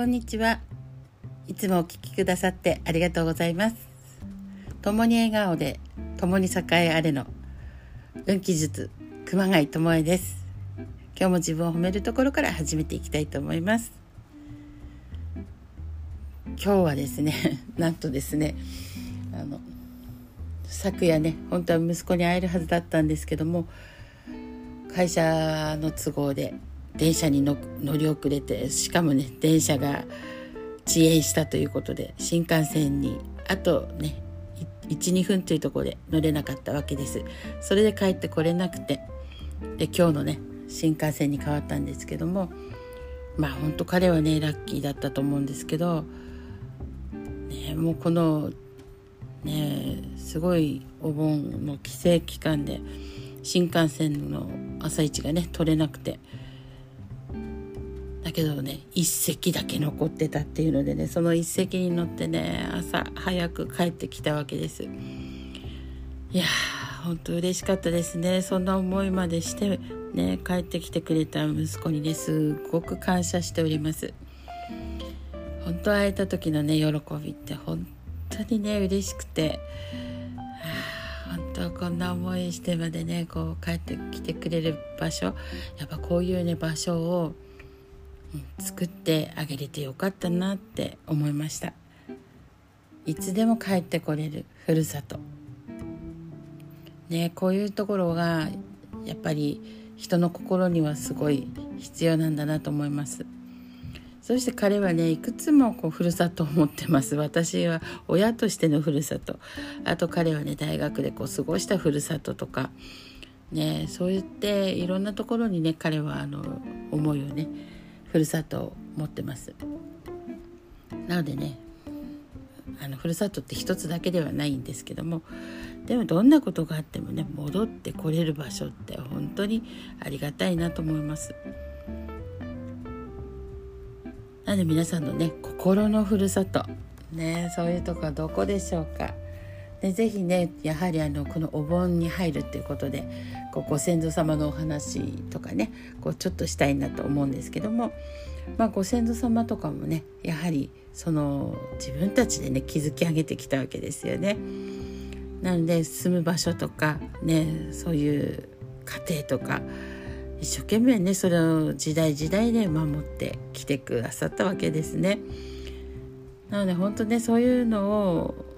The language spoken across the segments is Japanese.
こんにちは。いつもお聞きくださってありがとうございます。共に笑顔で共に栄えあれの運気術熊谷智恵です。今日も自分を褒めるところから始めていきたいと思います。今日はですね なんとですねあの昨夜ね本当は息子に会えるはずだったんですけども会社の都合で電車に乗り遅れてしかもね電車が遅延したということで新幹線にあとね12分というとこで乗れなかったわけです。それで帰ってこれなくてで今日のね新幹線に変わったんですけどもまあ本当彼はねラッキーだったと思うんですけど、ね、もうこのねすごいお盆の帰省期間で新幹線の朝一がね取れなくてだけどね一席だけ残ってたっていうのでねその一席に乗ってね朝早く帰ってきたわけです。いやー本当嬉しかったですね。そんな思いまでしてね帰ってきてくれた息子にねすごく感謝しております。本当会えた時のね喜びって本当にね嬉しくて。本当こんな思いしてまでねこう帰ってきてくれる場所やっぱこういうね場所を作ってあげれてよかったなって思いました。いつでも帰ってこれるふるさと。ねこういうところがやっぱり人の心にはすごい必要なんだなと思います。そして彼はねいくつもこうふるさとを持ってます。私は親としてのふるさと。あと彼はね大学でこう過ごしたふるさととか。ねそう言っていろんなところにね彼はあの思いをねふるさとを持ってます。なのでねあのふるさとって一つだけではないんですけどもでもどんなことがあってもね戻ってこれる場所って本当にありがたいなと思います。なので皆さんのね心のふるさとねそういうとこはどこでしょうか？でぜひねやはりあのこのお盆に入るっていうことでこうご先祖様のお話とかねこうちょっとしたいなと思うんですけども、まあ、ご先祖様とかもねやはりその自分たちでね築き上げてきたわけですよね。なので住む場所とかねそういう家庭とか一生懸命ねそれを時代時代で守ってきてくださったわけですね。なので本当ねそういうのを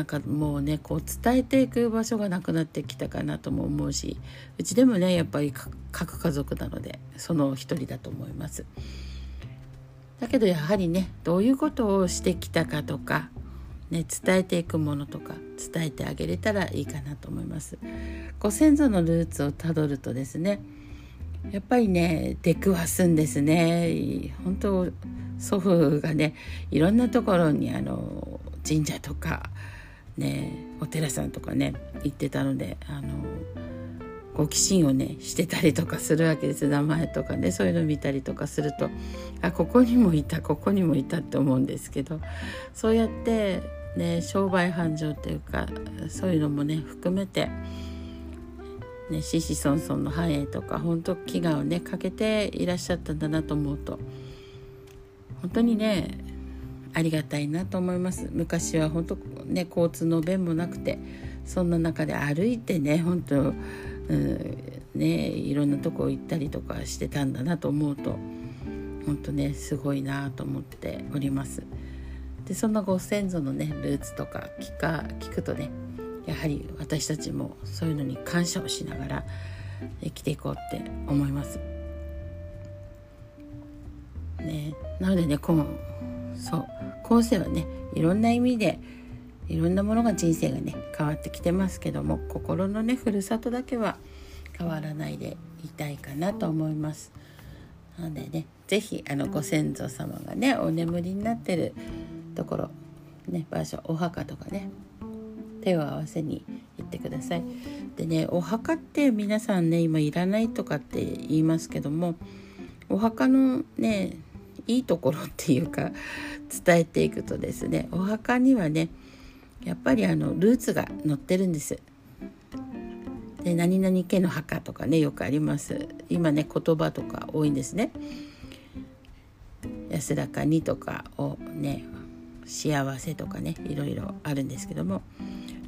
なんかもうねこう伝えていく場所がなくなってきたかなとも思うしうちでもねやっぱり核家族なのでその一人だと思います。だけどやはりねどういうことをしてきたかとか、ね、伝えていくものとか伝えてあげれたらいいかなと思います。ご先祖のルーツをたどるとですねやっぱりね出くわすんですね本当祖父がねいろんなところにあの神社とかねお寺さんとかね行ってたのであの好奇心をねしてたりとかするわけです。名前とかねそういうの見たりとかするとあここにもいたここにもいたって思うんですけどそうやってね商売繁盛というかそういうのもね含めてね子々孫々の繁栄とか本当祈願をねかけていらっしゃったんだなと思うと本当にねありがたいなと思います昔は本当ね交通の便もなくてそんな中で歩いてね本当、うん、ねいろんなとこ行ったりとかしてたんだなと思うと本当ねすごいなと思っておりますでそんなご先祖のねルーツとか聞か聞くとねやはり私たちもそういうのに感謝をしながら生きていこうって思います。ね、なのでね今そう今世はねいろんな意味でいろんなものが人生がね変わってきてますけども心のねふるさとだけは変わらないでいたいかなと思います。なのでね是非あのご先祖様がねお眠りになってるところね場所お墓とかね手を合わせに行ってください。でねお墓って皆さんね今いらないとかって言いますけどもお墓のねいいところっていうか伝えていくとですねお墓にはねやっぱりあのルーツが載ってるんです。で何々家の墓とかねよくあります今ね言葉とか多いんですね。安らかにとかをね幸せとかねいろいろあるんですけども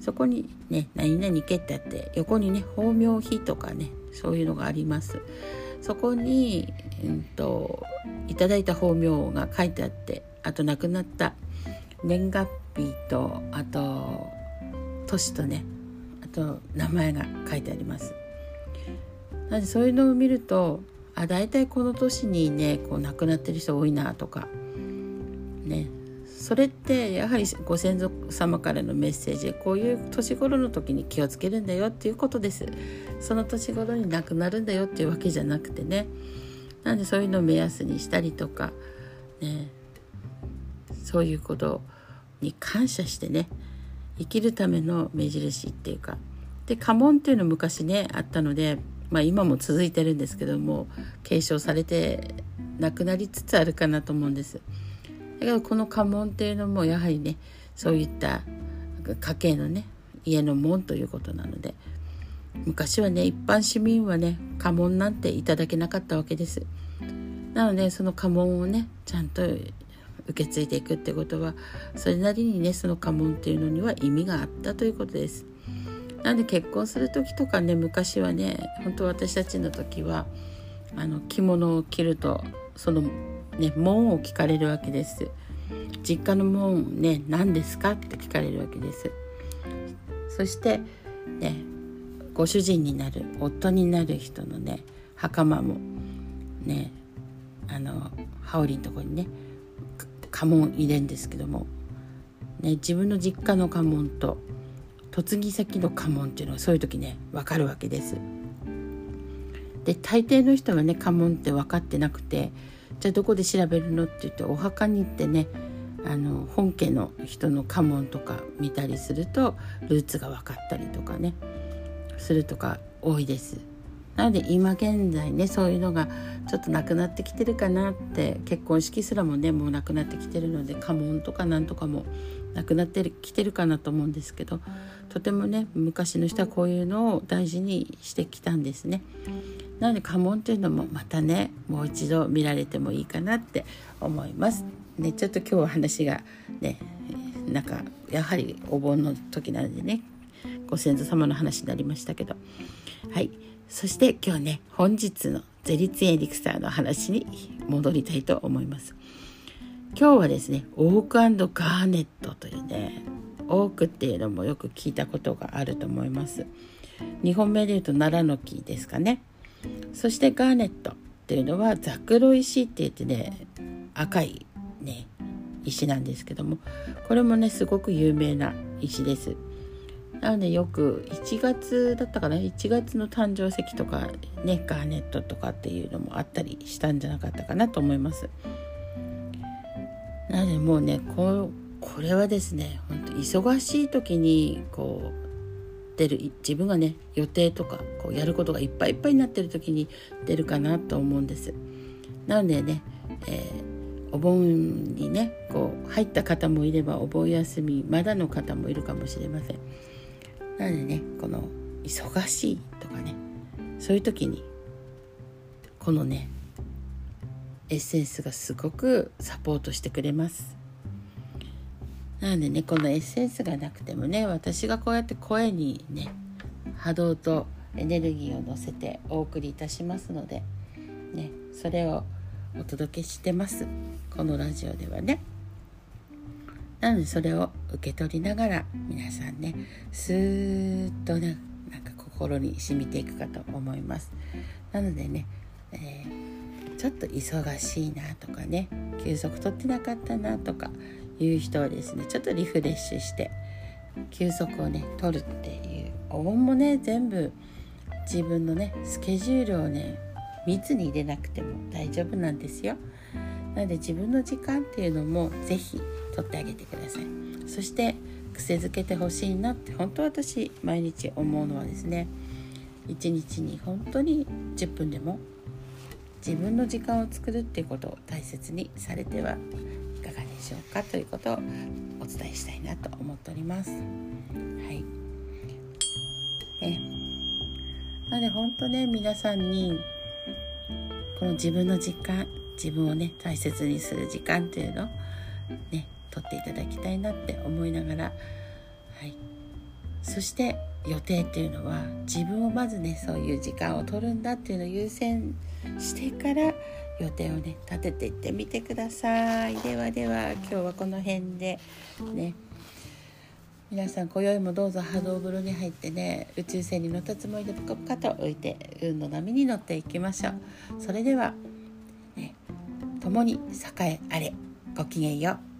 そこにね何々家ってあって横にね法名碑とかねそういうのがありますそこに、うんと、いただいた法名が書いてあってあと亡くなった年月日とあと年とねあと名前が書いてあります。なのでそういうのを見るとあ大体この年にねこう亡くなってる人多いなとかね。それってやはりご先祖様からのメッセージこういう年頃の時に気をつけるんだよっていうことです。その年頃に亡くなるんだよっていうわけじゃなくてね。なんでそういうのを目安にしたりとかねそういうことに感謝してね生きるための目印っていうかで家紋っていうの昔ねあったのでまあ今も続いてるんですけども継承されてなくなりつつあるかなと思うんです。だけどこの家紋っていうのもやはりねそういった家計のね家の門ということなので昔はね一般市民はね家紋なんていただけなかったわけです。なのでその家紋をねちゃんと受け継いでいくってことはそれなりにねその家紋っていうのには意味があったということです。なんで結婚する時とかね昔はね本当私たちの時はあの着物を着るとそのね門を聞かれるわけです実家の門ね何ですかって聞かれるわけですそしてねご主人になる夫になる人のね袴もねあの羽織のとこにね家紋入れんですけども、ね、自分の実家の家紋と嫁ぎ先の家紋っていうのはそういう時ね分かるわけです。で大抵の人はね家紋って分かってなくてじゃあどこで調べるのって言ってお墓に行ってねあの本家の人の家紋とか見たりするとルーツが分かったりとかねするとか多いです。なので今現在ねそういうのがちょっとなくなってきてるかなって結婚式すらもねもうなくなってきてるので家紋とかなんとかもなくなってきてるかなと思うんですけどとてもね昔の人はこういうのを大事にしてきたんですね。なので家紋というのもまたねもう一度見られてもいいかなって思います。ね、ちょっと今日は話がねなんかやはりお盆の時なのでねご先祖様の話になりましたけどはいそして今日ね本日のゼリツエリクサーの話に戻りたいと思います。今日はですねオークガーネットというねオークっていうのもよく聞いたことがあると思います。日本名で言うと奈良の木ですかね。そしてガーネットっていうのはザクロ石って言ってね赤いね石なんですけどもこれもねすごく有名な石です。なのでよく1月だったかな？1月の誕生石とかねガーネットとかっていうのもあったりしたんじゃなかったかなと思います。なのでもうねここれはですね本当忙しい時にこう出る自分がね予定とかこうやることがいっぱいいっぱいになってる時に出るかなと思うんです。なのでね、えー、お盆にねこう入った方もいればお盆休みまだの方もいるかもしれません。なのでねこの忙しいとかねそういう時にこのねエッセンスがすごくサポートしてくれます。なのでねこのエッセンスがなくてもね私がこうやって声にね波動とエネルギーを乗せてお送りいたしますので、ね、それをお届けしてますこのラジオではね。なのでそれを受け取りながら皆さんねスーッとねなんか心に染みていくかと思います。なのでね、えー、ちょっと忙しいなとかね休息取ってなかったなとかいう人はですねちょっとリフレッシュして休息をね取るっていうお盆もね全部自分のねスケジュールをね密に入れなくても大丈夫なんですよなので自分の時間っていうのも是非取ってあげてくださいそして癖づけてほしいなって本当私毎日思うのはですね一日に本当に10分でも自分の時間を作るっていうことを大切にされてはいかがでしょうかということをお伝えしたいなと思っております。はい。ね、なので本当ね皆さんにこの自分の時間自分をね大切にする時間っていうのね取っていただきたいなって思いながら、はい、そして予定っていうのは自分をまずねそういう時間を取るんだっていうのを優先してから予定をね立てていってみてください。ではでは今日はこの辺でね。皆さん今宵もどうぞ波動風呂に入ってね宇宙船に乗ったつもりでポカポカと浮いて運の波に乗っていきましょう。それでは、ね、共に栄えあれごきげんよう。